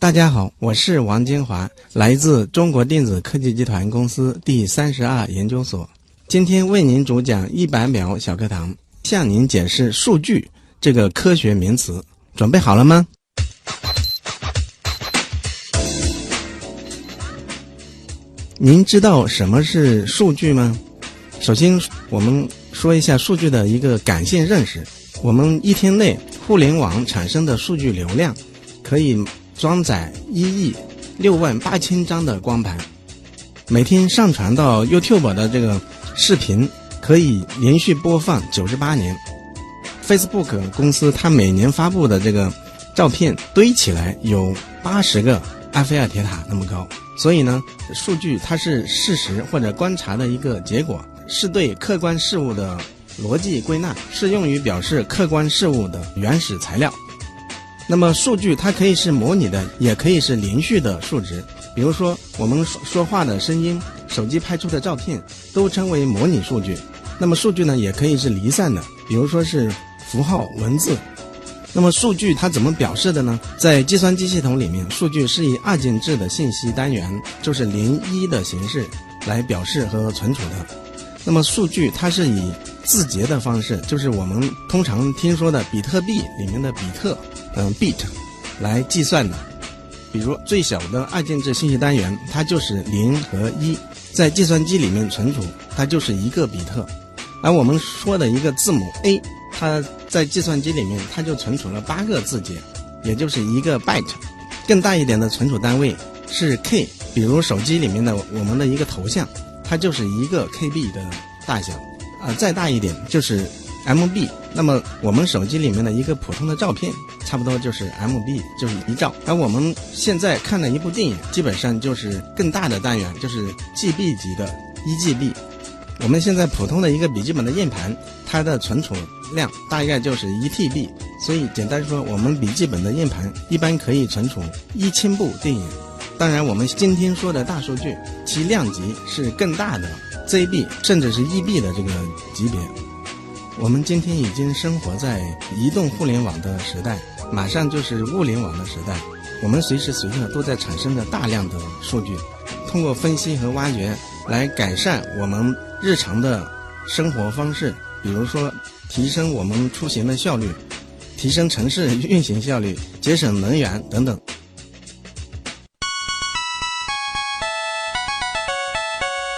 大家好，我是王金华，来自中国电子科技集团公司第三十二研究所。今天为您主讲一百秒小课堂，向您解释“数据”这个科学名词。准备好了吗？您知道什么是数据吗？首先，我们说一下数据的一个感性认识。我们一天内互联网产生的数据流量，可以装载一亿六万八千张的光盘。每天上传到 YouTube 的这个视频，可以连续播放九十八年。Facebook 公司它每年发布的这个照片堆起来有八十个埃菲尔铁塔那么高。所以呢，数据它是事实或者观察的一个结果，是对客观事物的逻辑归纳，是用于表示客观事物的原始材料。那么，数据它可以是模拟的，也可以是连续的数值。比如说，我们说说话的声音、手机拍出的照片，都称为模拟数据。那么，数据呢，也可以是离散的，比如说是符号、文字。那么数据它怎么表示的呢？在计算机系统里面，数据是以二进制的信息单元，就是零一的形式来表示和存储的。那么数据它是以字节的方式，就是我们通常听说的比特币里面的比特，嗯，bit，来计算的。比如最小的二进制信息单元，它就是零和一，在计算机里面存储，它就是一个比特。而我们说的一个字母 A。它在计算机里面，它就存储了八个字节，也就是一个 byte。更大一点的存储单位是 K，比如手机里面的我们的一个头像，它就是一个 KB 的大小。啊，再大一点就是 MB。那么我们手机里面的一个普通的照片，差不多就是 MB，就是一兆。而我们现在看的一部电影，基本上就是更大的单元，就是 GB 级的一 GB。我们现在普通的一个笔记本的硬盘，它的存储量大概就是一 TB，所以简单说，我们笔记本的硬盘一般可以存储一千部电影。当然，我们今天说的大数据，其量级是更大的 ZB 甚至是 EB 的这个级别。我们今天已经生活在移动互联网的时代，马上就是物联网的时代。我们随时随刻都在产生着大量的数据，通过分析和挖掘来改善我们。日常的生活方式，比如说提升我们出行的效率，提升城市运行效率，节省能源等等。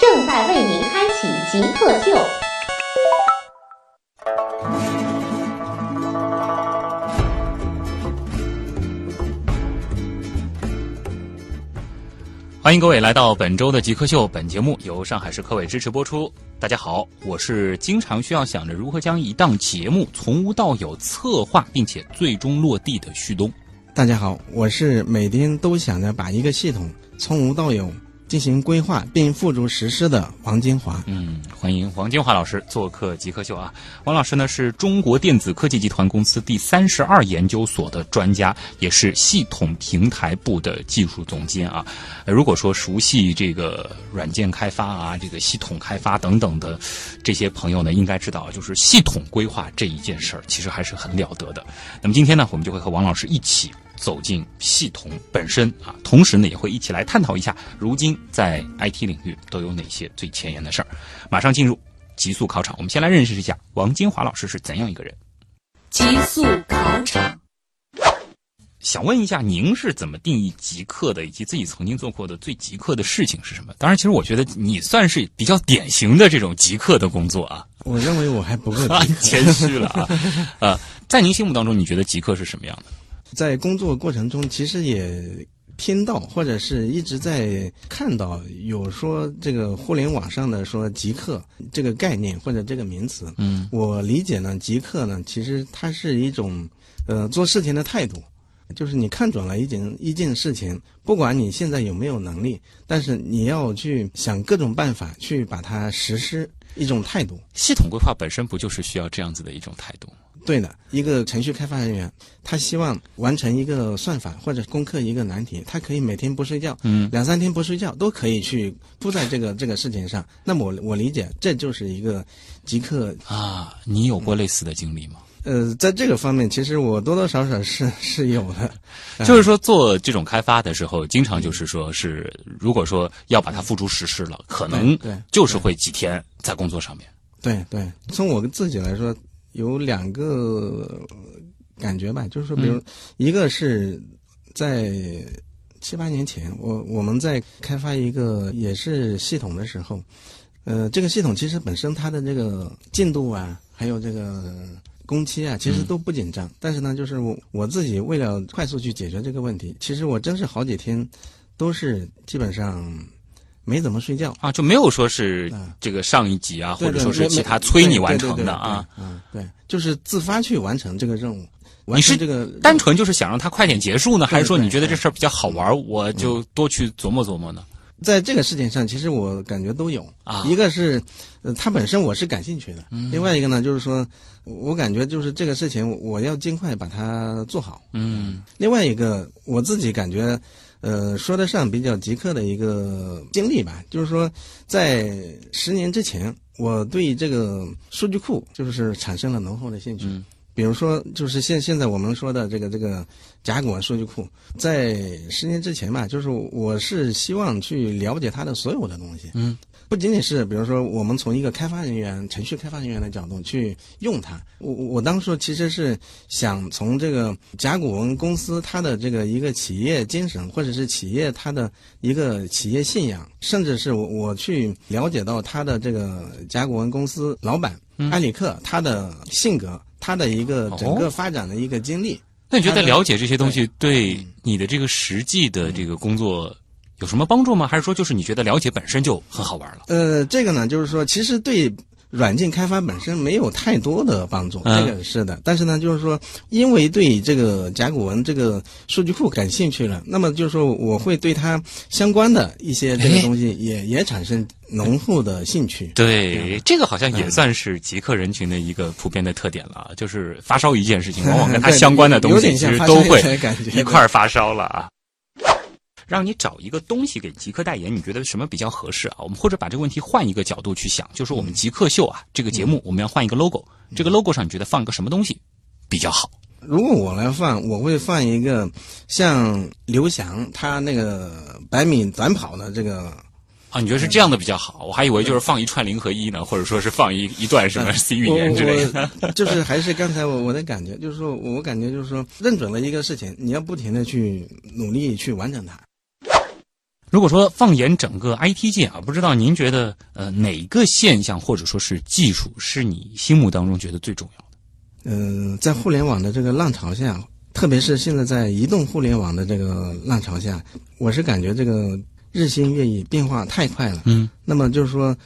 正在为您开启极客秀。欢迎各位来到本周的极客秀。本节目由上海市科委支持播出。大家好，我是经常需要想着如何将一档节目从无到有策划，并且最终落地的旭东。大家好，我是每天都想着把一个系统从无到有。进行规划并付诸实施的王金华，嗯，欢迎王金华老师做客极客秀啊。王老师呢是中国电子科技集团公司第三十二研究所的专家，也是系统平台部的技术总监啊。如果说熟悉这个软件开发啊，这个系统开发等等的这些朋友呢，应该知道，就是系统规划这一件事儿，其实还是很了得的。那么今天呢，我们就会和王老师一起。走进系统本身啊，同时呢也会一起来探讨一下，如今在 IT 领域都有哪些最前沿的事儿。马上进入极速考场，我们先来认识一下王金华老师是怎样一个人。极速考场，想问一下，您是怎么定义极客的，以及自己曾经做过的最极客的事情是什么？当然，其实我觉得你算是比较典型的这种极客的工作啊。我认为我还不够 谦虚了啊。呃，在您心目当中，你觉得极客是什么样的？在工作过程中，其实也听到或者是一直在看到有说这个互联网上的说极客这个概念或者这个名词。嗯，我理解呢，极客呢，其实它是一种呃做事情的态度。就是你看准了一件一件事情，不管你现在有没有能力，但是你要去想各种办法去把它实施，一种态度。系统规划本身不就是需要这样子的一种态度吗？对的，一个程序开发人员，他希望完成一个算法或者攻克一个难题，他可以每天不睡觉，嗯，两三天不睡觉都可以去扑在这个 这个事情上。那么我我理解，这就是一个极客。啊，你有过类似的经历吗？呃，在这个方面，其实我多多少少是 是有的。就是说，做这种开发的时候，经常就是说是，如果说要把它付诸实施了，可能对对就是会几天在工作上面。对对，从我自己来说，有两个感觉吧，就是说，比如、一个是在七八年前，我我们在开发一个也是系统的时候，呃，这个系统其实本身它的这个进度啊，还有这个工期啊，其实都不紧张。但是呢，就是我我自己为了快速去解决这个问题，其实我真是好几天都是基本上没怎么睡觉。啊，就没有说是啊这个上一级啊，或者说是其他催你完成的啊。对嗯，对，就是自发去完成这个任务，你是这个单纯就是想让它快点结束呢，还是说你觉得这事儿比较好玩，我就多去琢磨琢磨呢？在这个事情上，其实我感觉都有啊一个是，呃，它本身我是感兴趣的；另外一个呢，就是说，我感觉就是这个事情我要尽快把它做好。嗯另外一个，我自己感觉，呃，说得上比较极客的一个经历吧，就是说，在十年之前，我对这个数据库就是产生了浓厚的兴趣。嗯。比如说，就是现现在我们说的这个这个甲骨文数据库，在十年之前吧，就是我是希望去了解它的所有的东西，嗯，不仅仅是比如说我们从一个开发人员、程序开发人员的角度去用它，我我我当初其实是想从这个甲骨文公司它的这个一个企业精神，或者是企业它的一个企业信仰，甚至是我我去了解到它的这个甲骨文公司老板埃里克他的性格。他的一个整个发展的一个经历，那你觉得了解这些东西对你的这个实际的这个工作有什么帮助吗？还是说就是你觉得了解本身就很好玩了？呃，这个呢，就是说，其实对软件开发本身没有太多的帮助，嗯这个是的。但是呢，就是说，因为对这个甲骨文这个数据库感兴趣了，那么就是说，我会对它相关的一些这个东西也也产生浓厚的兴趣。对，这个好像也算是极客人群的一个普遍的特点了，就是发烧一件事情，往往跟它相关的东西其实都会一块儿发烧了啊。让你找一个东西给极客代言，你觉得什么比较合适啊？我们或者把这个问题换一个角度去想，就是我们极客秀啊这个节目，我们要换一个 logo，这个 logo 上你觉得放个什么东西比较好？如果我来放，我会放一个像刘翔他那个百米短跑的这个啊，你觉得是这样的比较好？我还以为就是放一串零和一呢，或者说是放一一段什么 C 语言之类的。就是还是刚才我我的感觉，就是说我感觉就是说认准了一个事情，你要不停的去努力去完成它。如果说放眼整个 IT 界啊，不知道您觉得呃哪个现象或者说是技术是你心目当中觉得最重要的？嗯、在互联网的这个浪潮下，特别是现在在移动互联网的这个浪潮下，我是感觉这个日新月异，变化太快了。嗯，那么就是说，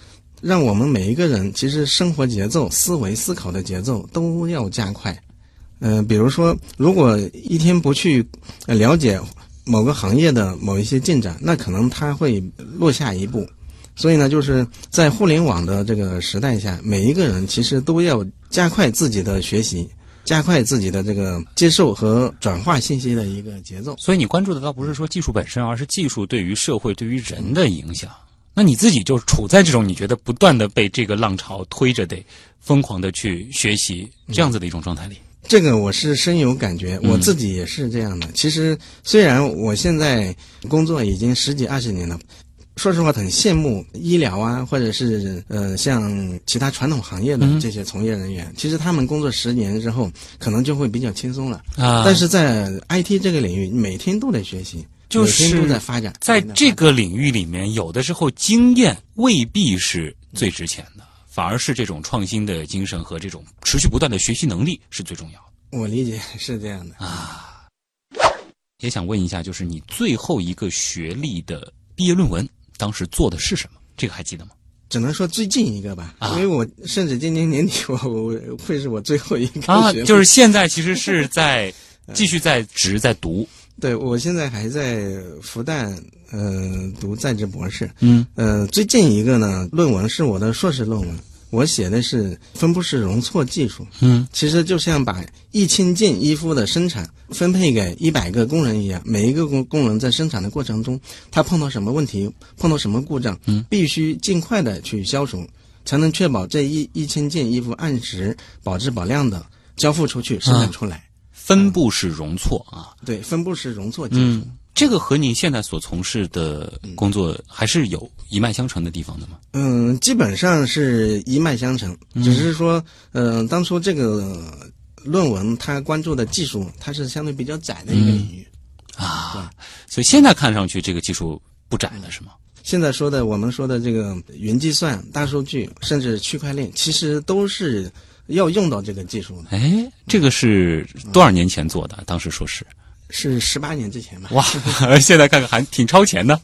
让我们每一个人其实生活节奏、思维、思考的节奏都要加快。嗯、比如说，如果一天不去呃了解某个行业的某一些进展，那可能它会落下一步。所以呢，就是在互联网的这个时代下，每一个人其实都要加快自己的学习，加快自己的这个接受和转化信息的一个节奏。所以你关注的倒不是说技术本身，而是技术对于社会、对于人的影响。那你自己就处在这种你觉得不断的被这个浪潮推着，得疯狂的去学习这样子的一种状态里。这个我是深有感觉，我自己也是这样的。其实虽然我现在工作已经十几二十年了，说实话很羡慕医疗啊，或者是呃像其他传统行业的这些从业人员。其实他们工作十年之后，可能就会比较轻松了。啊但是在 IT 这个领域，每天都得学习，就是每天都在发展。在这个领域里面，有的时候经验未必是最值钱的，反而是这种创新的精神和这种持续不断的学习能力是最重要的。我理解是这样的啊。也想问一下，就是你最后一个学历的毕业论文，当时做的是什么？这个还记得吗？只能说最近一个吧，啊因为我甚至今年年底我我会是我最后一个啊，就是现在其实是在 继续在职在读。对我现在还在复旦呃读在职博士。嗯呃，最近一个呢论文是我的硕士论文，我写的是分布式容错技术。嗯其实就像把一千件衣服的生产分配给一百个工人一样，每一个工工人在生产的过程中，他碰到什么问题，碰到什么故障，嗯，必须尽快的去消除，才能确保这一一千件衣服按时保质保量的交付出去，生产出来。分布式容错啊。对，分布式容错技术。嗯，这个和您现在所从事的工作还是有一脉相承的地方的吗？嗯，基本上是一脉相承，只是说，嗯、当初这个论文它关注的技术，它是相对比较窄的一个领域。啊，所以现在看上去这个技术不窄了，是吗？现在说的我们说的这个云计算、大数据，甚至区块链，其实都是要用到这个技术呢。哎，这个是多少年前做的？当时说是是十八年之前吧？哇，现在看看还挺超前的。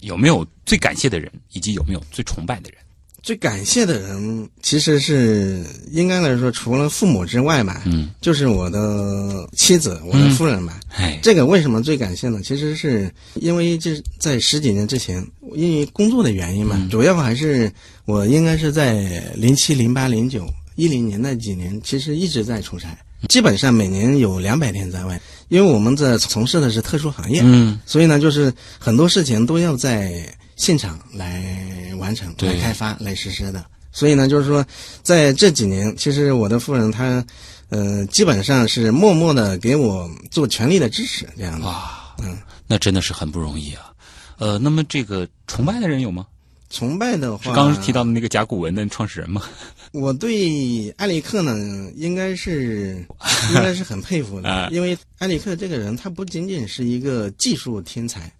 有没有最感谢的人，以及有没有最崇拜的人？最感谢的人其实是应该来说，除了父母之外吧，嗯，就是我的妻子，我的夫人吧。哎，这个为什么最感谢呢？其实是因为这在十几年之前，因为工作的原因嘛，主要还是我应该是在零七、零八、零九、一零年那几年，其实一直在出差，基本上每年有两百天在外。因为我们这从事的是特殊行业，嗯，所以呢，就是很多事情都要在现场来完成、对来开发、来实施的。所以呢，就是说，在这几年，其实我的夫人她，呃，基本上是默默的给我做全力的支持，这样的。哇，嗯，那真的是很不容易啊。呃，那么这个崇拜的人有吗？崇拜的话，是刚刚提到的那个甲骨文的创始人吗？我对埃里克呢，应该是应该是很佩服 啊的，因为埃里克这个人，他不仅仅是一个技术天才，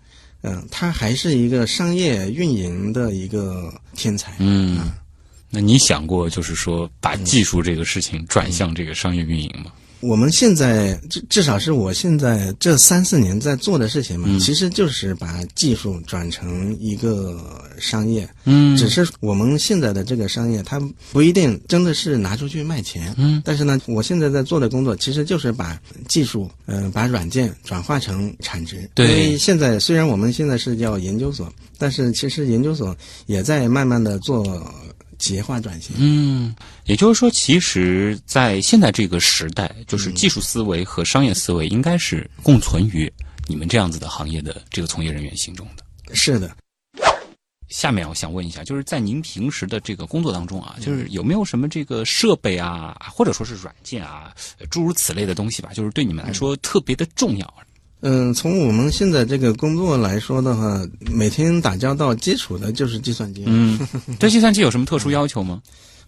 嗯、他还是一个商业运营的一个天才。嗯，那你想过就是说把技术这个事情转向这个商业运营吗？我们现在至至少是我现在这三四年在做的事情嘛，嗯其实就是把技术转成一个商业。嗯只是我们现在的这个商业，它不一定真的是拿出去卖钱。嗯，但是呢，我现在在做的工作其实就是把技术，呃，把软件转化成产值。对因为现在虽然我们现在是叫研究所，但是其实研究所也在慢慢的做企业化转型。嗯，也就是说，其实，在现在这个时代，就是技术思维和商业思维应该是共存于你们这样子的行业的这个从业人员心中的。是的。下面我想问一下，就是在您平时的这个工作当中啊，就是有没有什么这个设备啊，或者说是软件啊，呃诸如此类的东西吧，就是对你们来说特别的重要？嗯，从我们现在这个工作来说的话，每天打交道基础的就是计算机。嗯，对计算机有什么特殊要求吗？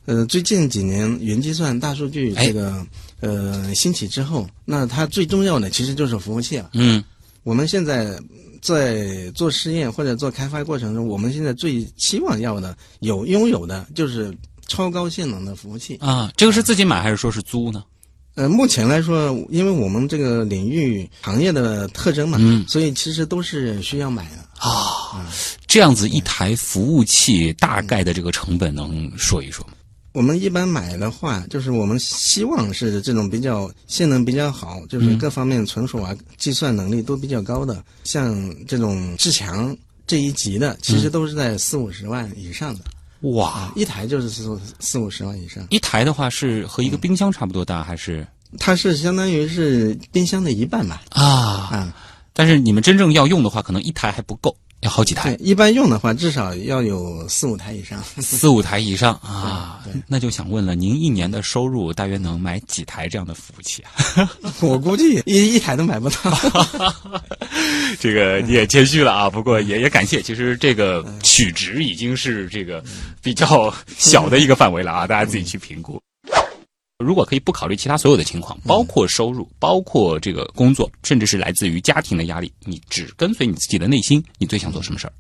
呃，最近几年云计算、大数据哎这个、呃兴起之后，那它最重要的其实就是服务器了。嗯我们现在在做试验或者做开发过程中，我们现在最期望要的有拥有的就是超高性能的服务器。啊，这个是自己买还是说是租呢？呃，目前来说，因为我们这个领域行业的特征嘛，嗯所以其实都是需要买的。啊，这样子一台服务器大概的这个成本能说一说吗？我们一般买的话，就是我们希望是这种比较性能比较好，就是嗯各方面存储啊、计算能力都比较高的，像这种至强这一级的，其实都是在四五十万以上的，哇，一台就是四四五十万以上。一台的话是和一个冰箱差不多大，还是它是相当于是冰箱的一半吧？啊？嗯，但是你们真正要用的话，可能一台还不够，要好几台，，一般用的话至少要有四五台以上。四五台以上啊。那就想问了，您一年的收入大约能买几台这样的服务器啊？我估计一一台都买不到。这个你也谦虚了啊，不过也也感谢，其实这个取值已经是这个比较小的一个范围了啊，大家自己去评估。如果可以不考虑其他所有的情况，包括收入，包括这个工作，甚至是来自于家庭的压力，你只跟随你自己的内心，你最想做什么事儿？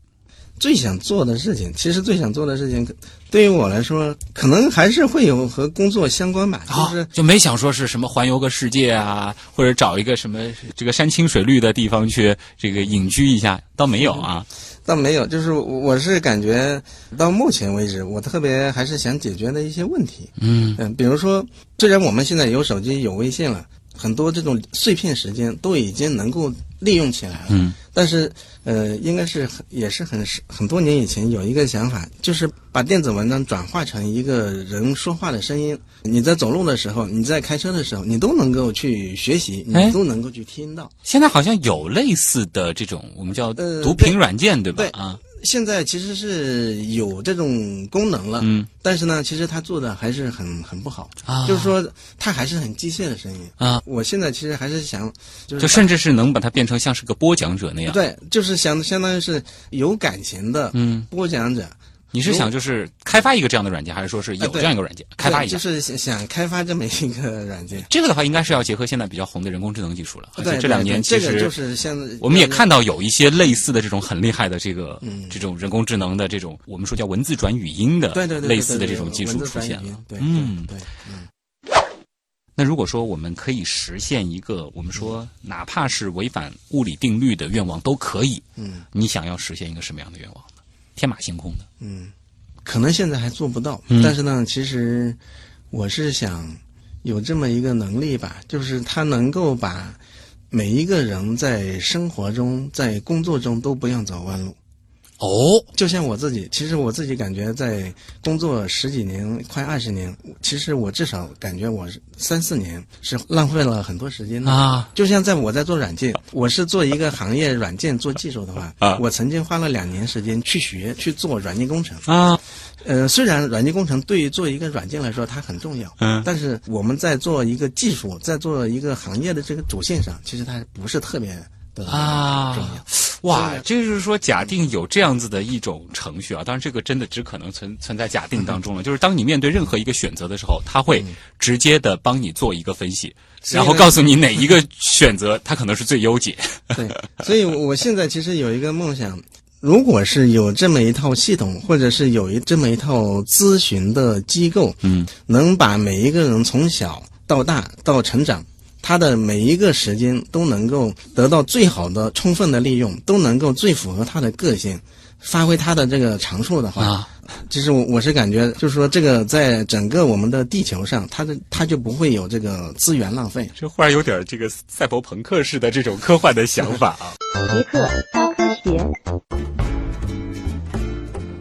最想做的事情，其实最想做的事情，对于我来说，可能还是会有和工作相关吧，就是就没想说是什么环游个世界啊，或者找一个什么这个山清水绿的地方去这个隐居一下，倒没有啊。倒没有，就是我是感觉到目前为止，我特别还是想解决的一些问题。嗯嗯，比如说，虽然我们现在有手机有微信了，很多这种碎片时间都已经能够利用起来了。嗯，但是呃，应该是很也是很很多年以前有一个想法，就是把电子文章转化成一个人说话的声音。你在走路的时候，你在开车的时候，你都能够去学习，哎你都能够去听到。现在好像有类似的这种我们叫呃读屏软件，对吧？对啊，现在其实是有这种功能了，嗯但是呢，其实它做的还是很很不好，啊就是说它还是很机械的声音。啊，我现在其实还是想，就是就甚至是能把它变成像是个播讲者那样。对，就是相相当于是有感情的嗯，播讲者。你是想就是开发一个这样的软件，还是说是有这样一个软件开发一下？就是想想开发这么一个软件。这个的话，应该是要结合现在比较红的人工智能技术了。而且对，这两年其实就是现在我们也看到有一些类似的这种很厉害的这个、嗯这种人工智能的这种我们说叫文字转语音的对对对对类似的这种技术出现了嗯对，嗯。那如果说我们可以实现一个我们说哪怕是违反物理定律的愿望都可以，嗯你想要实现一个什么样的愿望呢？天马行空的。嗯，可能现在还做不到，嗯但是呢，其实我是想有这么一个能力吧，就是他能够把每一个人在生活中、在工作中都不用走弯路。哦，就像我自己，其实我自己感觉在工作十几年、快二十年，其实我至少感觉我三四年是浪费了很多时间的。啊，就像在我在做软件，我是做一个行业软件做技术的话，啊我曾经花了两年时间去学去做软件工程。啊，呃，虽然软件工程对于做一个软件来说它很重要，嗯但是我们在做一个技术，在做一个行业的这个主线上，其实它不是特别的啊重要。哇，这就是说，假定有这样子的一种程序啊，当然这个真的只可能存存在假定当中了。就是当你面对任何一个选择的时候，它会直接的帮你做一个分析，然后告诉你哪一个选择它可能是最优解。对，所以我现在其实有一个梦想，如果是有这么一套系统，或者是有一这么一套咨询的机构，嗯，能把每一个人从小到大到成长，他的每一个时间都能够得到最好的、充分的利用，都能够最符合他的个性，发挥他的这个长处的话，啊，其实我我是感觉，就是说这个在整个我们的地球上，它的它就不会有这个资源浪费。这忽然有点这个赛博朋克式的这种科幻的想法啊。极客高科学。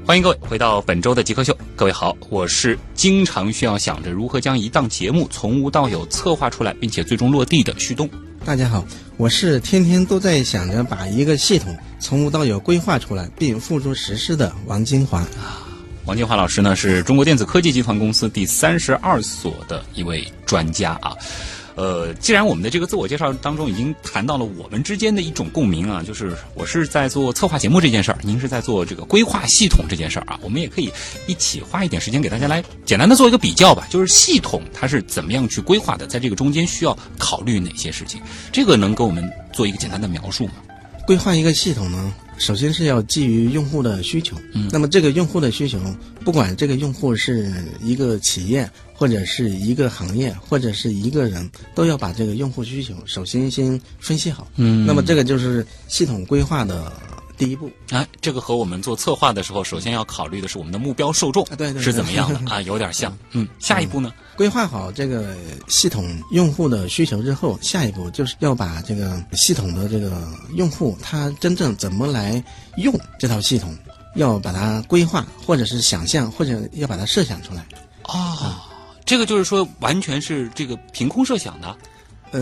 欢迎各位回到本周的极客秀。各位好，我是经常需要想着如何将一档节目从无到有策划出来，并且最终落地的旭东。大家好，我是天天都在想着把一个系统从无到有规划出来并付诸实施的王金华。王金华老师呢，是中国电子科技集团公司第三十二所的一位专家啊。呃，既然我们的这个自我介绍当中已经谈到了我们之间的一种共鸣啊，就是我是在做策划节目这件事儿，您是在做这个规划系统这件事儿啊，我们也可以一起花一点时间给大家来简单的做一个比较吧，就是系统它是怎么样去规划的，在这个中间需要考虑哪些事情，这个能给我们做一个简单的描述吗？规划一个系统呢，首先是要基于用户的需求。嗯，那么这个用户的需求，不管这个用户是一个企业，或者是一个行业，或者是一个人，都要把这个用户需求首先先分析好。嗯那么这个就是系统规划的第一步。哎，这个和我们做策划的时候，首先要考虑的是我们的目标受众啊对对对是怎么样的 啊，有点像。嗯，下一步呢？规划好这个系统用户的需求之后，下一步就是要把这个系统的这个用户他真正怎么来用这套系统，要把它规划，或者是想象，或者要把它设想出来。哦，这个就是说，完全是这个凭空设想的，呃，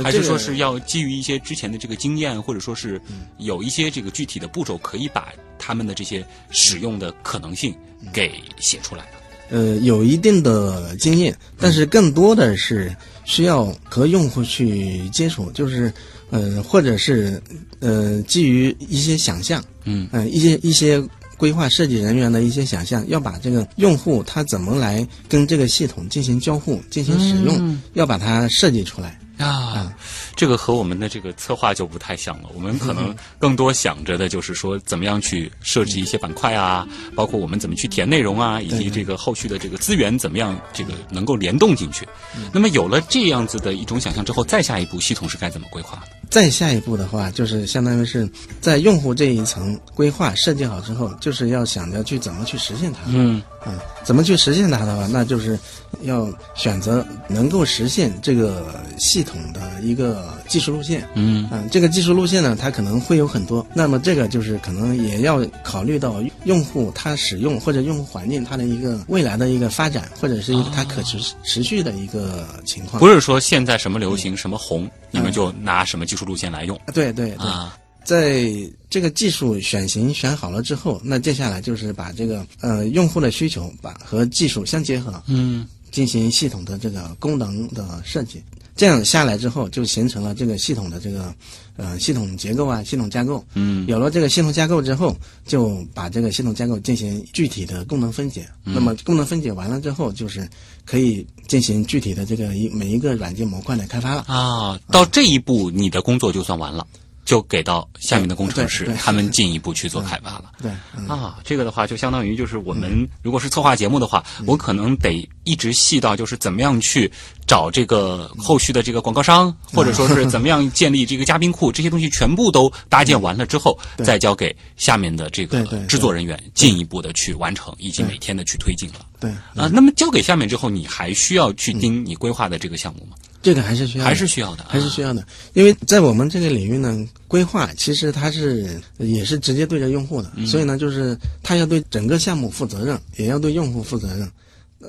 还是说是要基于一些之前的这个经验，或者说是有一些这个具体的步骤，可以把他们的这些使用的可能性给写出来的？呃有一定的经验，但是更多的是需要和用户去接触，就是呃，或者是呃，基于一些想象，嗯呃，一些一些规划设计人员的一些想象，要把这个用户他怎么来跟这个系统进行交互、进行使用，嗯要把它设计出来。啊，这个和我们的这个策划就不太像了。我们可能更多想着的就是说，怎么样去设置一些板块啊，包括我们怎么去填内容啊，以及这个后续的这个资源怎么样这个能够联动进去。那么有了这样子的一种想象之后，再下一步系统是该怎么规划的？再下一步的话，就是相当于是在用户这一层规划设计好之后，就是要想着去怎么去实现它。嗯嗯，怎么去实现它的话，那就是要选择能够实现这个系系统的一个技术路线。嗯啊，这个技术路线呢，它可能会有很多。那么这个就是可能也要考虑到用户他使用或者用户环境它的一个未来的一个发展，或者是一个它可持持续的一个情况。不是说现在什么流行什么红，你们就拿什么技术路线来用对对对，啊？在这个技术选型选好了之后，那接下来就是把这个呃用户的需求把和技术相结合，嗯进行系统的这个功能的设计。这样下来之后，就形成了这个系统的这个呃系统结构啊，系统架构。嗯有了这个系统架构之后，就把这个系统架构进行具体的功能分解。那么功能分解完了之后，就是可以进行具体的这个一每一个软件模块的开发了。啊，到这一步你的工作就算完了，就给到下面的工程师他们进一步去做开发了。对，嗯。啊，这个的话就相当于就是我们如果是策划节目的话，我可能得一直细到就是怎么样去找这个后续的这个广告商，或者说是怎么样建立这个嘉宾库，这些东西全部都搭建完了之后，对。再交给下面的这个制作人员进一步的去完成，以及每天的去推进了。对，啊，那么交给下面之后，你还需要去盯你规划的这个项目吗？这个还是需要，还是需要的，还是需要的，因为在我们这个领域呢，规划其实它是也是直接对着用户的，所以呢，就是它要对整个项目负责任，也要对用户负责任。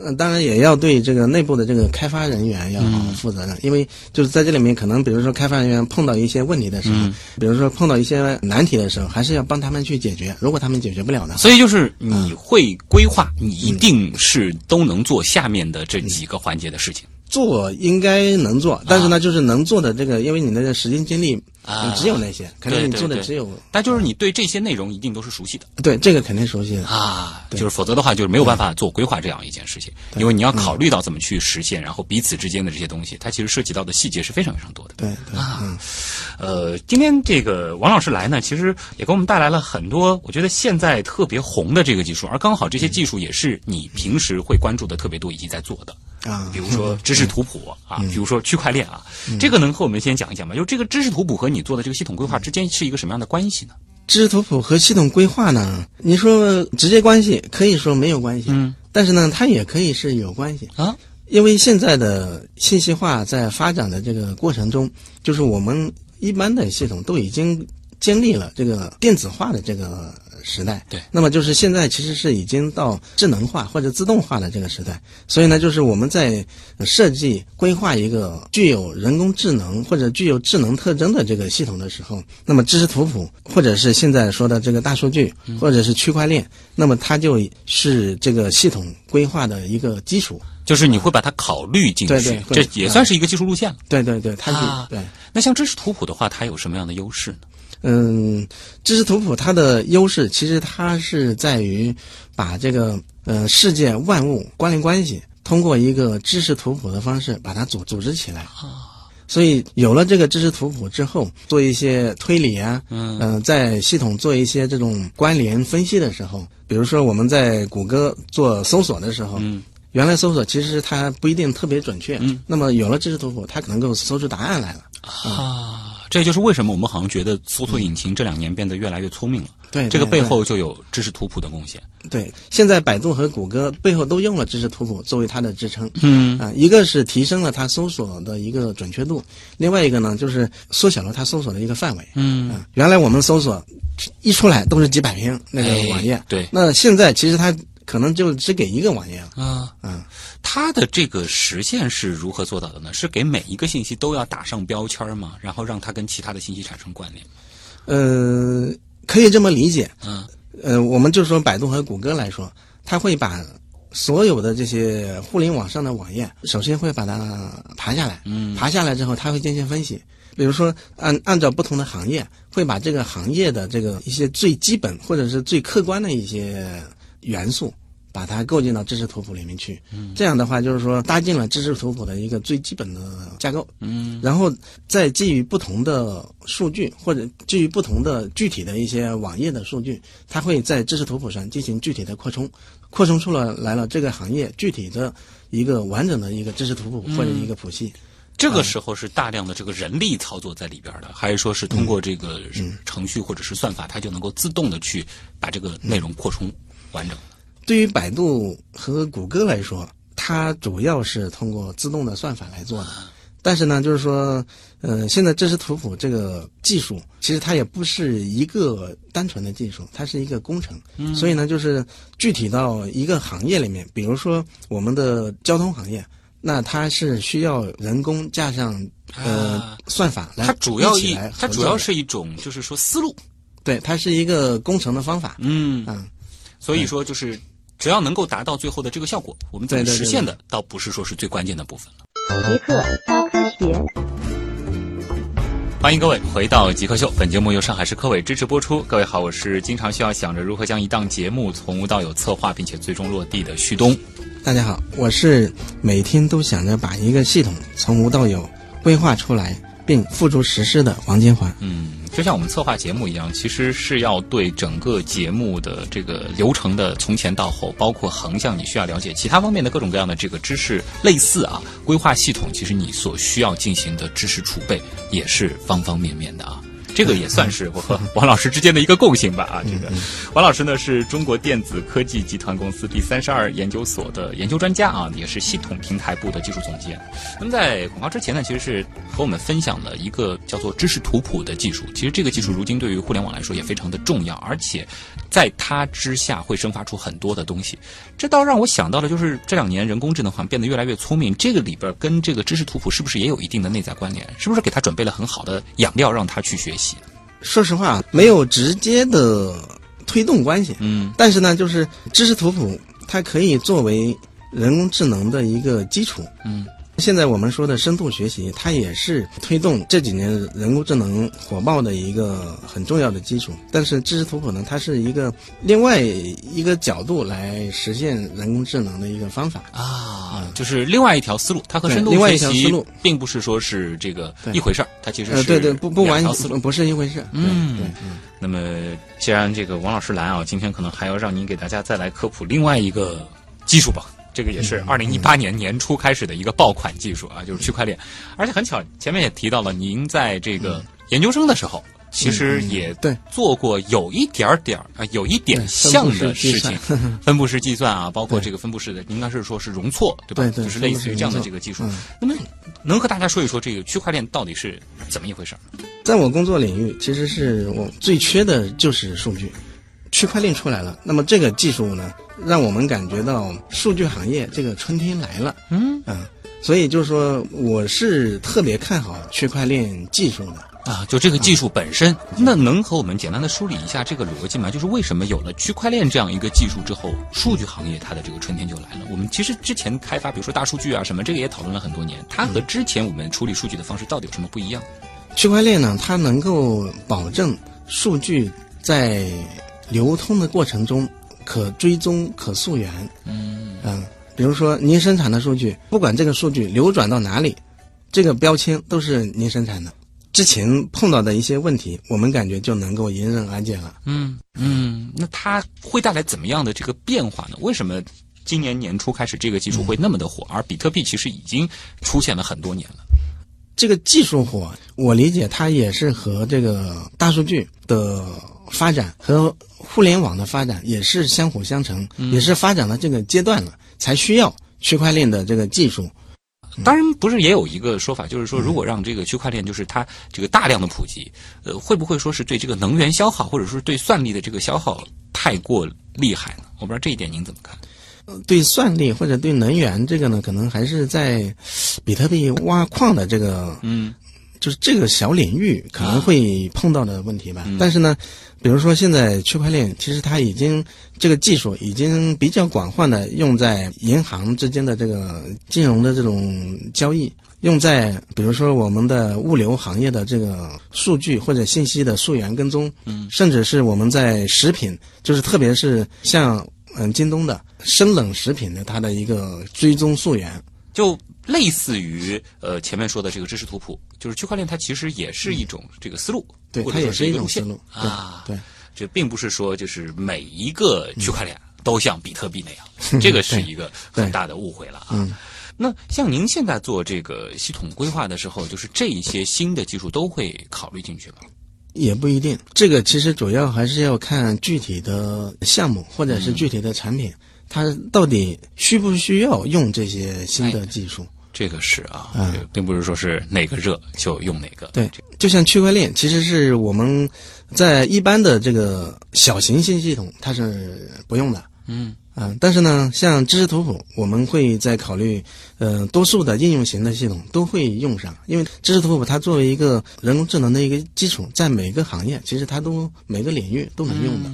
呃，当然也要对这个内部的这个开发人员要负责任，因为就是在这里面，可能比如说开发人员碰到一些问题的时候，比如说碰到一些难题的时候，还是要帮他们去解决。如果他们解决不了呢，所以就是你会规划，你一定是都能做下面的这几个环节的事情。做应该能做，但是呢，就是能做的这个，因为你的时间精力啊只有那些，可能你做的只有但就是你对这些内容一定都是熟悉的对这个肯定熟悉的。啊，就是否则的话就是没有办法做规划这样一件事情，因为你要考虑到怎么去实现，然后彼此之间的这些东西，它其实涉及到的细节是非常非常多的。对对，嗯，呃，今天这个王老师来呢，其实也给我们带来了很多我觉得现在特别红的这个技术，而刚好这些技术也是你平时会关注的特别多以及在做的。啊，比如说知识图谱啊，比如说区块链啊，这个能和我们先讲一讲吗？就这个知识图谱和你做的这个系统规划之间是一个什么样的关系呢？知识图谱和系统规划呢，你说直接关系可以说没有关系，嗯，但是呢，它也可以是有关系。啊，因为现在的信息化在发展的这个过程中，就是我们一般的系统都已经经历了这个电子化的这个时代，对那么就是现在其实是已经到智能化或者自动化的这个时代，所以呢，就是我们在设计规划一个具有人工智能或者具有智能特征的这个系统的时候，那么知识图谱或者是现在说的这个大数据或者是区块链，那么它就是这个系统规划的一个基础。就是你会把它考虑进去，对对这也算是一个技术路线了。对对对，它是、啊对。那像知识图谱的话，它有什么样的优势呢？嗯，知识图谱它的优势其实它是在于把这个呃世界万物关联关系通过一个知识图谱的方式把它组组织起来。所以有了这个知识图谱之后，做一些推理啊，嗯。呃，在系统做一些这种关联分析的时候，比如说我们在谷歌做搜索的时候，嗯。原来搜索其实它不一定特别准确，嗯，那么有了知识图谱，它可能够搜出答案来了。啊，这就是为什么我们好像觉得搜索引擎这两年变得越来越聪明了。对，这个背后就有知识图谱的贡献。对，现在百度和谷歌背后都用了知识图谱作为它的支撑。嗯啊，一个是提升了它搜索的一个准确度，另外一个呢就是缩小了它搜索的一个范围。嗯，啊，原来我们搜索一出来都是几百篇那个哎网页，对那现在其实它可能就只给一个网页了。啊，嗯，它的这个实现是如何做到的呢？是给每一个信息都要打上标签吗？然后让它跟其他的信息产生关联？呃，可以这么理解。嗯呃，我们就说百度和谷歌来说，它会把所有的这些互联网上的网页，首先会把它爬下来，嗯爬下来之后，它会进行分析。比如说，按按照不同的行业，会把这个行业的这个一些最基本或者是最客观的一些元素，把它构建到知识图谱里面去。嗯这样的话，就是说搭建了知识图谱的一个最基本的架构。嗯然后再基于不同的数据，或者基于不同的具体的一些网页的数据，它会在知识图谱上进行具体的扩充，扩充出了来了这个行业具体的一个完整的一个知识图谱或者一个谱系。这个时候是大量的这个人力操作在里边的，还是说是通过这个嗯程序或者是算法，它就能够自动的去把这个内容扩充完整？对于百度和谷歌来说，它主要是通过自动的算法来做的。但是呢，就是说，呃，现在知识图谱这个技术，其实它也不是一个单纯的技术，它是一个工程。嗯所以呢，就是具体到一个行业里面，比如说我们的交通行业，那它是需要人工加上呃、啊算法来它主要一它主要是一种就是说思路，对，它是一个工程的方法。嗯嗯，所以说就是只要能够达到最后的这个效果，我们怎么对对对实现的，倒不是说是最关键的部分了。极客高科学。欢迎各位回到极客秀，本节目由上海市科委支持播出。各位好，我是经常需要想着如何将一档节目从无到有策划，并且最终落地的旭东。大家好，我是每天都想着把一个系统从无到有规划出来，并付诸实施的王金环。嗯，就像我们策划节目一样，其实是要对整个节目的这个流程的从前到后，包括横向你需要了解其他方面的各种各样的这个知识，类似啊规划系统，其实你所需要进行的知识储备也是方方面面的啊。这个也算是我和 王老师之间的一个共性吧啊，这个王老师呢是中国电子科技集团公司第三十二研究所的研究专家啊，也是系统平台部的技术总监。那么在广告之前呢，其实是和我们分享了一个叫做知识图谱的技术。其实这个技术如今对于互联网来说也非常的重要，而且在它之下会生发出很多的东西。这倒让我想到了，就是这两年人工智能好像变得越来越聪明，这个里边跟这个知识图谱是不是也有一定的内在关联？是不是给它准备了很好的养料让它去学习？说实话，没有直接的推动关系，嗯但是呢，就是知识图谱它可以作为人工智能的一个基础。嗯，现在我们说的深度学习，它也是推动这几年人工智能火爆的一个很重要的基础。但是知识图谱呢，它是一个另外一个角度来实现人工智能的一个方法。啊，就是另外一条思路，它和深度对另外学习一条思路并不是说是这个一回事儿，它其实呃，是对对，不不完两条思路。不是一回事。嗯对对，嗯那么，既然这个王老师来啊，今天可能还要让您给大家再来科普另外一个技术吧。这个也是嗯二零一八年年初开始的一个爆款技术啊，就是区块链。而且很巧，前面也提到了，您在这个研究生的时候，其实也做过有一点儿点儿啊，有一点像的事情，分布式计算啊，包括这个分布式的，应该是说是容错，对吧？对对就是类似于这样的这个技术嗯。那么，能和大家说一说这个区块链到底是怎么一回事儿？在我工作领域，其实是我最缺的就是数据。区块链出来了，那么这个技术呢，让我们感觉到数据行业这个春天来了。嗯嗯，所以就是说，我是特别看好区块链技术的。啊，就这个技术本身，那能和我们简单的梳理一下这个逻辑吗？就是为什么有了区块链这样一个技术之后，数据行业它的这个春天就来了？我们其实之前开发，比如说大数据啊什么，这个也讨论了很多年，它和之前我们处理数据的方式到底有什么不一样？区块链呢，它能够保证数据在流通的过程中可追踪、可溯源。嗯嗯，比如说您生产的数据，不管这个数据流转到哪里，这个标签都是您生产的。之前碰到的一些问题，我们感觉就能够迎刃而解了。嗯嗯，那它会带来怎么样的这个变化呢？为什么今年年初开始这个技术会那么的火，而比特币其实已经出现了很多年了？这个技术火，我理解它也是和这个大数据的发展和互联网的发展也是相辅相成，也是发展到这个阶段了，才需要区块链的这个技术。当然，不是也有一个说法，就是说，如果让这个区块链就是它这个大量的普及，呃，会不会说是对这个能源消耗，或者说对算力的这个消耗太过厉害呢？我不知道这一点您怎么看？对算力或者对能源这个呢，可能还是在比特币挖矿的这个嗯。就是这个小领域可能会碰到的问题吧。嗯。但是呢，比如说现在区块链，其实它已经这个技术已经比较广泛的用在银行之间的这个金融的这种交易，用在比如说我们的物流行业的这个数据或者信息的溯源跟踪，嗯，甚至是我们在食品，就是特别是像嗯京东的生冷食品的它的一个追踪溯源。就类似于呃前面说的这个知识图谱，就是区块链它其实也是一种这个思路，对它也是是一种思路啊。对，这并不是说就是每一个区块链都像比特币那样，这个是一个很大的误会了啊。嗯那像您现在做这个系统规划的时候，就是这一些新的技术都会考虑进去吗？也不一定，这个其实主要还是要看具体的项目或者是具体的产品，它到底需不需要用这些新的技术。这个是啊，嗯并不是说是哪个热就用哪个。对，就像区块链，其实是我们在一般的这个小型信息系统它是不用的。嗯啊、但是呢，像知识图谱，我们会在考虑，呃，多数的应用型的系统都会用上，因为知识图谱它作为一个人工智能的一个基础，在每个行业其实它都每个领域都能用的。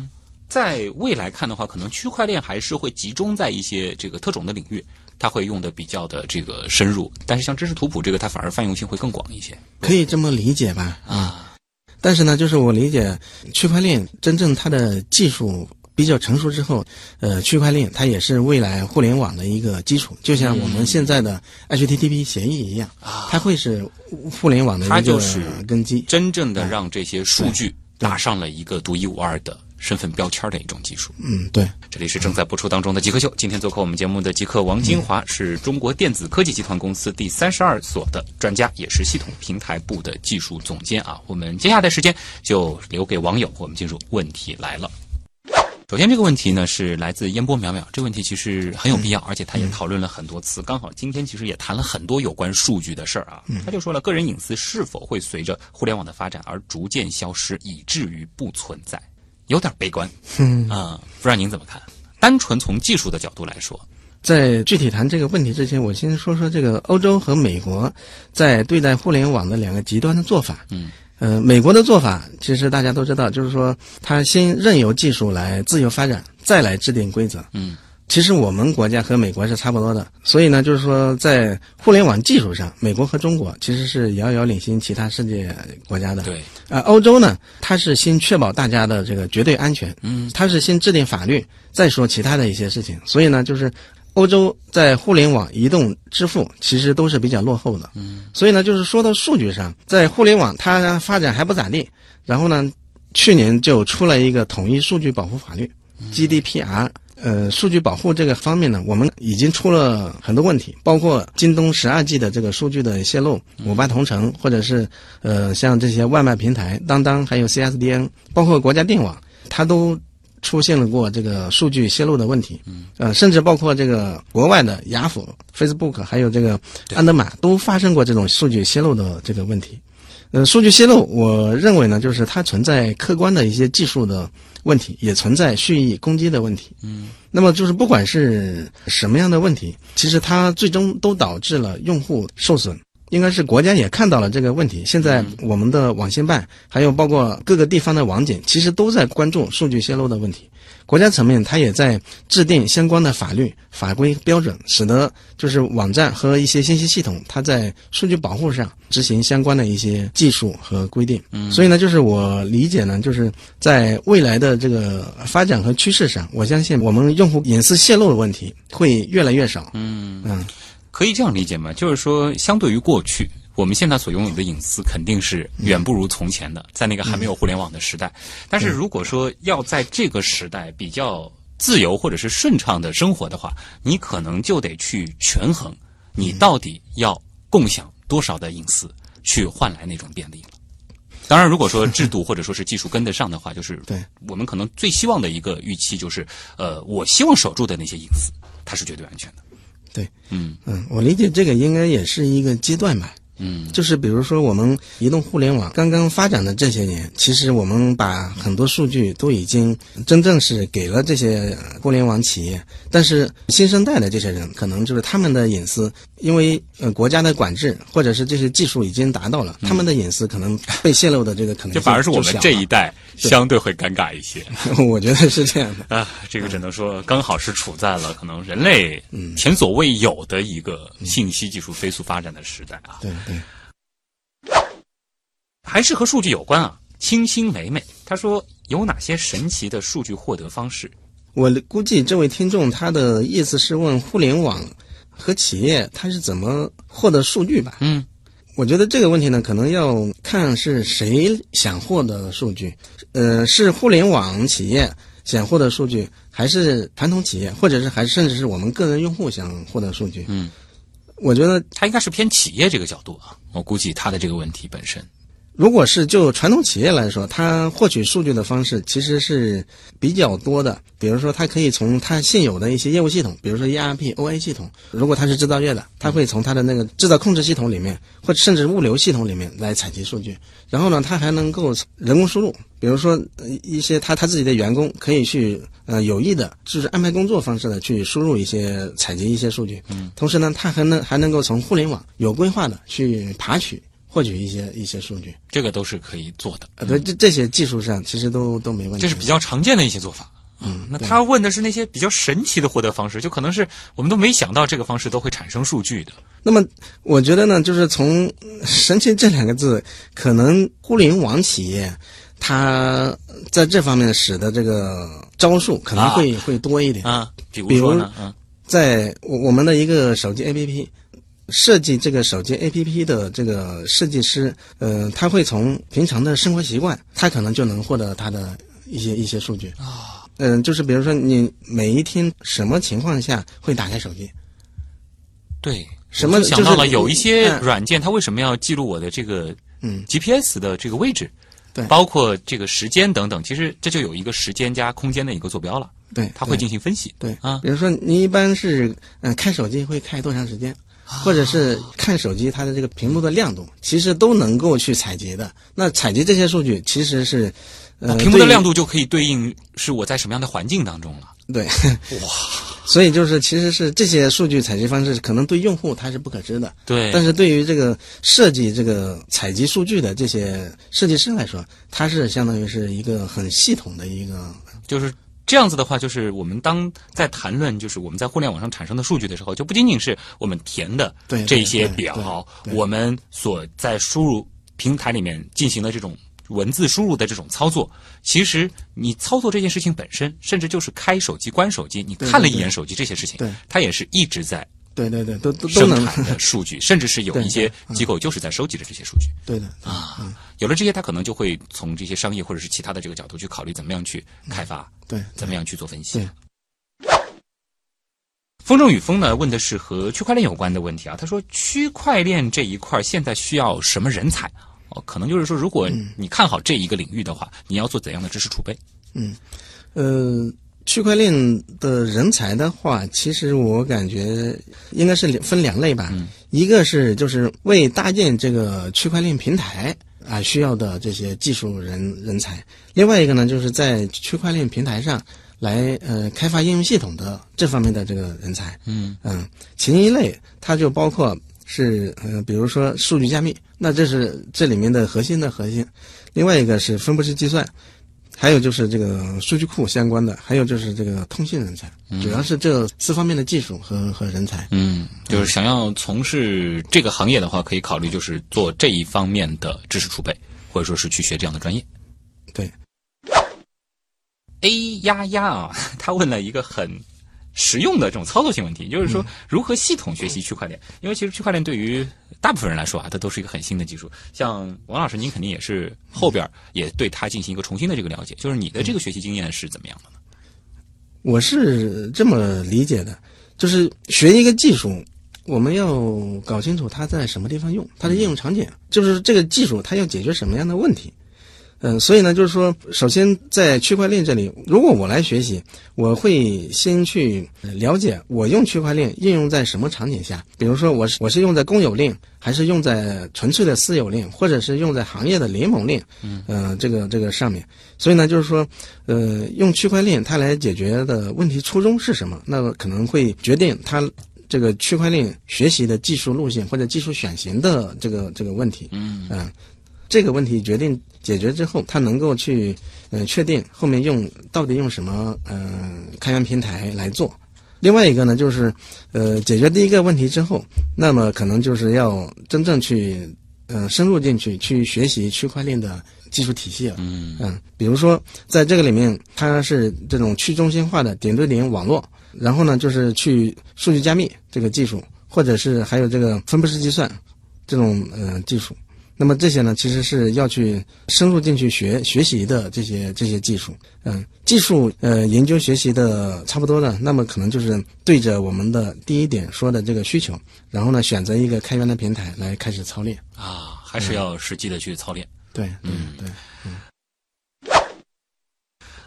在未来看的话，可能区块链还是会集中在一些这个特种的领域，它会用的比较的这个深入。但是像知识图谱这个，它反而泛用性会更广一些可以这么理解吧？啊。但是呢，就是我理解区块链真正它的技术比较成熟之后，呃，区块链它也是未来互联网的一个基础，就像我们现在的 HTTP 协议一样，它会是互联网的一个它就是根基。真正的让这些数据打上了一个独一无二的身份标签的一种技术。嗯，对。这里是正在播出当中的极客秀，今天做客我们节目的极客王金华是中国电子科技集团公司第三十二所的专家，也是系统平台部的技术总监啊。我们接下来的时间就留给网友，我们进入问题来了。首先，这个问题呢是来自烟波渺渺，这个问题其实很有必要，而且他也讨论了很多次。刚好今天其实也谈了很多有关数据的事儿啊。他就说了，个人隐私是否会随着互联网的发展而逐渐消失，以至于不存在，有点悲观。嗯啊、不知道您怎么看？单纯从技术的角度来说，在具体谈这个问题之前，我先说说这个欧洲和美国在对待互联网的两个极端的做法。嗯，呃，美国的做法其实大家都知道，就是说他先任由技术来自由发展，再来制定规则。嗯，其实我们国家和美国是差不多的，所以呢，就是说在互联网技术上，美国和中国其实是遥遥领先其他世界国家的。对，呃，欧洲呢，它是先确保大家的这个绝对安全，嗯，它是先制定法律，再说其他的一些事情。所以呢，就是欧洲在互联网、移动支付其实都是比较落后的，嗯，所以呢，就是说到数据上，在互联网它发展还不咋地，然后呢，去年就出了一个统一数据保护法律、GDPR。呃，数据保护这个方面呢，我们已经出了很多问题，包括京东十二 G 的这个数据的泄露，五八同城，或者是呃像这些外卖平台当当，还有 CSDN，包括国家电网，它都出现了过这个数据泄露的问题。嗯，呃，甚至包括这个国外的雅虎、Facebook，还有这个安德玛，都发生过这种数据泄露的这个问题。呃，数据泄露，我认为呢，就是它存在客观的一些技术的问题，也存在蓄意攻击的问题。嗯，那么就是不管是什么样的问题，其实它最终都导致了用户受损。应该是国家也看到了这个问题，现在我们的网信办，还有包括各个地方的网警，其实都在关注数据泄露的问题。国家层面，它也在制定相关的法律法规标准，使得就是网站和一些信息系统，它在数据保护上执行相关的一些技术和规定。嗯，所以呢，就是我理解呢，就是在未来的这个发展和趋势上，我相信我们用户隐私泄露的问题会越来越少。嗯嗯，可以这样理解吗？就是说，相对于过去，我们现在所拥有的隐私肯定是远不如从前的，在那个还没有互联网的时代。但是如果说要在这个时代比较自由或者是顺畅的生活的话，你可能就得去权衡，你到底要共享多少的隐私，去换来那种便利了。当然，如果说制度或者说是技术跟得上的话，就是对我们可能最希望的一个预期就是，呃，我希望守住的那些隐私，它是绝对安全的。对，嗯。嗯，我理解这个应该也是一个阶段吧。嗯。就是比如说，我们移动互联网刚刚发展的这些年，其实我们把很多数据都已经真正是给了这些呃互联网企业，但是新生代的这些人，可能就是他们的隐私，因为呃国家的管制或者是这些技术已经达到了，他们的隐私可能被泄露的这个可能性这反而是我们这一代相对会尴尬一些 我觉得是这样的。啊。这个只能说刚好是处在了可能人类前所未有的一个信息技术飞速发展的时代啊。对对，还是和数据有关啊。清新美美他说有哪些神奇的数据获得方式？我估计这位听众他的意思是问互联网和企业它是怎么获得数据吧？嗯我觉得这个问题呢，可能要看是谁想获得数据，呃，是互联网企业想获得数据，还是传统企业，或者是还甚至是我们个人用户想获得数据？嗯，我觉得它应该是偏企业这个角度啊。我估计他的这个问题本身，如果是就传统企业来说，它获取数据的方式其实是比较多的。比如说，它可以从它现有的一些业务系统，比如说 ERP、OA 系统，如果它是制造业的，它会从它的那个制造控制系统里面，或者甚至物流系统里面来采集数据。然后呢，它还能够人工输入，比如说呃一些他他自己的员工可以去呃有意的，就是安排工作方式的去输入一些采集一些数据。嗯，同时呢，它还能还能够从互联网有规划的去爬取。获取一些一些数据，这个都是可以做的。呃，对，这这些技术上其实都都没问题。这是比较常见的一些做法。嗯，那他问的是那些比较神奇的获得方式，就可能是我们都没想到这个方式都会产生数据的。那么，我觉得呢，就是从“神奇”这两个字，可能互联网企业它在这方面使的这个招数可能会、会多一点啊。比比如如说呢，嗯，在我我们的一个手机 APP 设计这个手机 APP 的这个设计师，呃，他会从平常的生活习惯，他可能就能获得他的一些一些数据啊。嗯、就是比如说你每一天什么情况下会打开手机？对，什么想到了有一些嗯软件，它为什么要记录我的这个嗯 GPS 的这个位置？对包括这个时间等等，其实这就有一个时间加空间的一个坐标了，对，它会进行分析。对啊比如说你一般是嗯、呃看手机会开多长时间，或者是看手机它的这个屏幕的亮度，其实都能够去采集的。那采集这些数据其实是呃屏幕的亮度就可以对应是我在什么样的环境当中了。对，哇，所以就是其实是这些数据采集方式可能对用户他是不可知的，对，但是对于这个设计这个采集数据的这些设计师来说，它是相当于是一个很系统的一个就是这样子的话，就是我们当在谈论就是我们在互联网上产生的数据的时候，就不仅仅是我们填的对这些表，我们所在输入平台里面进行的这种文字输入的这种操作，其实你操作这件事情本身，甚至就是开手机、关手机，你看了一眼手机这些事情，对。它也是一直在对对对，都都都能数据，甚至是有一些机构就是在收集着这些数据。对的啊，有了这些，他可能就会从这些商业或者是其他的这个角度去考虑怎么样去开发，对怎么样去做分析。风筝与风呢问的是和区块链有关的问题啊，他说区块链这一块现在需要什么人才？哦，可能就是说，如果你看好这一个领域的话，你要做怎样的知识储备？嗯呃，区块链的人才的话，其实我感觉应该是两分两类吧。一个是就是为搭建这个区块链平台啊需要的这些技术人人才，另外一个呢就是在区块链平台上来呃开发应用系统的这方面的这个人才。嗯嗯，前一类它就包括是呃，比如说数据加密，那这是这里面的核心的核心。另外一个是分布式计算，还有就是这个数据库相关的，还有就是这个通信人才，主要是这四方面的技术和和人才。嗯，就是想要从事这个行业的话，可以考虑就是做这一方面的知识储备，或者说是去学这样的专业。对，A 丫丫啊，他问了一个很实用的这种操作性问题，就是说如何系统学习区块链？因为其实区块链对于大部分人来说啊，它都是一个很新的技术。像王老师，您肯定也是后边也对它进行一个重新的这个了解，就是你的这个学习经验是怎么样的呢？我是这么理解的，就是学一个技术，我们要搞清楚它在什么地方用，它的应用场景，就是这个技术它要解决什么样的问题。嗯，所以呢，就是说，首先在区块链这里，如果我来学习，我会先去了解我用区块链应用在什么场景下。比如说，我是我是用在公有链，还是用在纯粹的私有链，或者是用在行业的联盟链，嗯，呃，这个这个上面。所以呢，就是说，呃，用区块链它来解决的问题初衷是什么？那么可能会决定它这个区块链学习的技术路线或者技术选型的这个这个问题。嗯嗯，这个问题决定解决之后，他能够去呃确定后面用到底用什么呃开源平台来做。另外一个呢，就是呃解决第一个问题之后，那么可能就是要真正去呃深入进去去学习区块链的技术体系了。嗯嗯，比如说在这个里面，它是这种去中心化的点对点网络，然后呢就是去数据加密这个技术，或者是还有这个分布式计算这种呃技术。那么这些呢，其实是要去深入进去学学习的这些这些技术，嗯，技术呃研究学习的差不多了，那么可能就是对着我们的第一点说的这个需求，然后呢选择一个开源的平台来开始操练。啊，还是要实际的去操练。对对嗯对，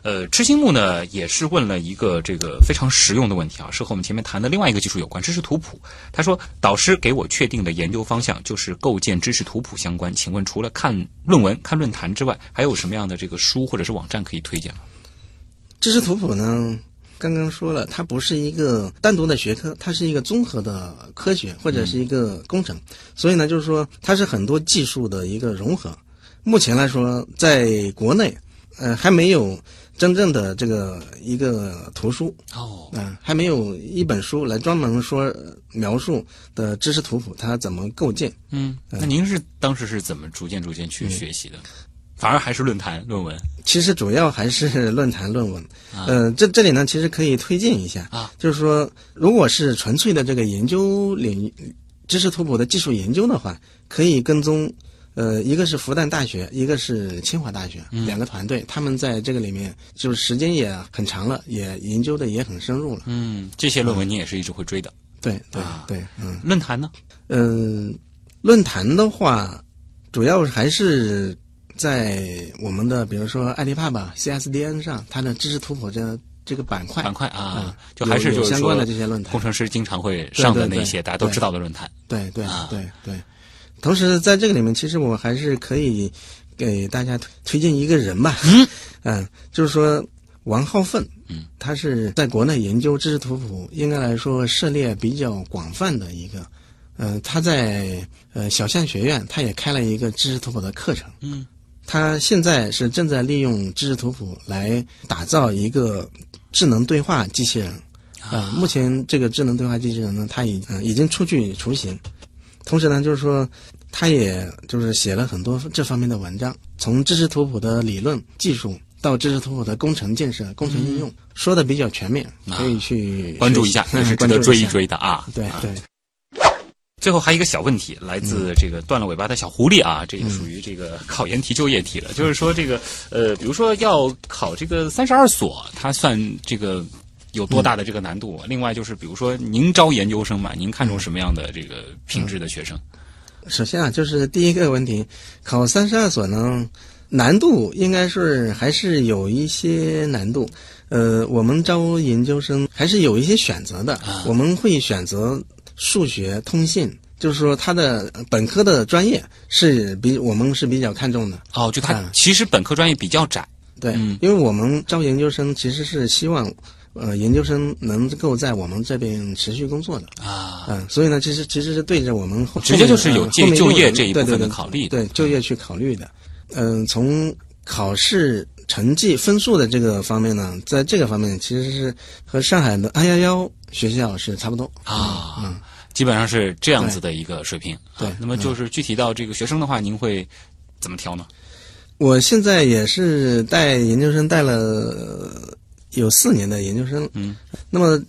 呃，痴心木呢也是问了一个这个非常实用的问题啊，是和我们前面谈的另外一个技术有关，知识图谱。他说，导师给我确定的研究方向就是构建知识图谱相关，请问除了看论文、看论坛之外，还有什么样的这个书或者是网站可以推荐吗？知识图谱呢，刚刚说了，它不是一个单独的学科，它是一个综合的科学或者是一个工程，所以呢，就是说它是很多技术的一个融合。目前来说，在国内，呃，还没有真正的这个一个图书，哦，啊、还没有一本书来专门说呃描述的知识图谱它怎么构建。嗯，那您是当时是怎么逐渐逐渐去学习的？反而还是论坛论文其实主要还是论坛论文。呃，这这里呢，其实可以推荐一下啊，就是说，如果是纯粹的这个研究领域知识图谱的技术研究的话，可以跟踪。呃，一个是复旦大学，一个是清华大学，两个团队，他们在这个里面就是时间也很长了，也研究的也很深入了。嗯，这些论文你也是一直会追的。对对啊对，嗯。论坛呢？嗯，论坛的话，主要还是在我们的比如说爱迪帕吧 CSDN 上，它的知识图谱这这个板块板块啊嗯，就还是相关的这些论坛工程师经常会上的那些大家都知道的论坛。对对啊对对。同时，在这个里面，其实我还是可以给大家推推荐一个人吧。嗯 就是说王浩奋，嗯，他是在国内研究知识图谱，应该来说涉猎比较广泛的一个。呃，他在呃小象学院，他也开了一个知识图谱的课程。嗯，他现在是正在利用知识图谱来打造一个智能对话机器人。啊、目前这个智能对话机器人呢，它已呃已经初具雏形，同时呢，就是说，他也就是写了很多这方面的文章，从知识图谱的理论技术到知识图谱的工程建设、工程应用，说的比较全面，可以去关注一下，学习也是值得追一。追的啊。啊对对，最后还有一个小问题，来自这个断了尾巴的小狐狸啊，这个属于这个考研题就业题了。就是说这个呃，比如说要考这个三十二所，它算这个有多大的这个难度？另外就是比如说您招研究生嘛，您看重什么样的这个品质的学生？首先啊，就是第一个问题，考三十二所呢，难度应该是还是有一些难度。呃，我们招研究生还是有一些选择的，啊我们会选择数学、通信，就是说他的本科的专业是比我们是比较看重的。哦，就它啊其实本科专业比较窄。对，嗯因为我们招研究生其实是希望，呃，研究生能够在我们这边持续工作的。啊，嗯，所以呢，其实其实是对着我们后直接就是有就业这一部分的考虑的对就业去考虑的。嗯，从考试成绩分数的这个方面呢，在这个方面其实是和上海的二幺幺学校是差不多。啊，嗯基本上是这样子的一个水平。对啊那么就是具体到这个学生的话，您会怎么挑呢？我现在也是带研究生带了呃有四年的研究生，嗯，那么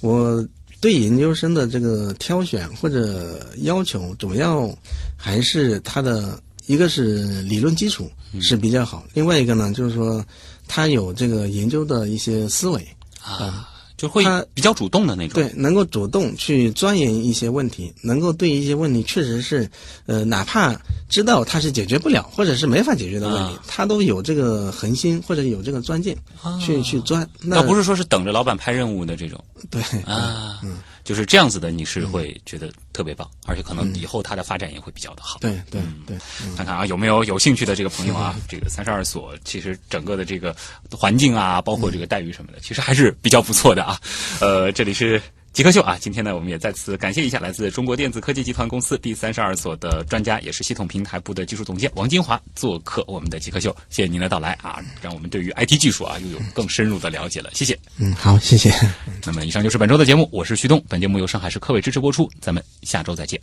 我对研究生的这个挑选或者要求，主要还是他的一个是理论基础嗯是比较好，另外一个呢就是说他有这个研究的一些思维，啊，就会他比较主动的那种。对，能够主动去钻研一些问题，能够对一些问题确实是，呃，哪怕知道他是解决不了或者是没法解决的问题，啊他都有这个恒心或者有这个钻劲去、去钻。那倒不是说是等着老板派任务的这种对啊，就是这样子的，你是会觉得特别棒，而且可能以后它的发展也会比较的好。对对对，看看啊，有没有有兴趣的这个朋友啊？这个三十二所其实整个的这个环境啊，包括这个待遇什么的，其实还是比较不错的啊。呃，这里是。极客秀啊，今天呢，我们也再次感谢一下来自中国电子科技集团公司第三十二所的专家，也是系统平台部的技术总监王金华做客我们的极客秀，谢谢您的到来啊，让我们对于 IT 技术啊又有更深入的了解了，谢谢。嗯，好，谢谢。那么以上就是本周的节目，我是徐东，本节目由上海市科委支持播出，咱们下周再见。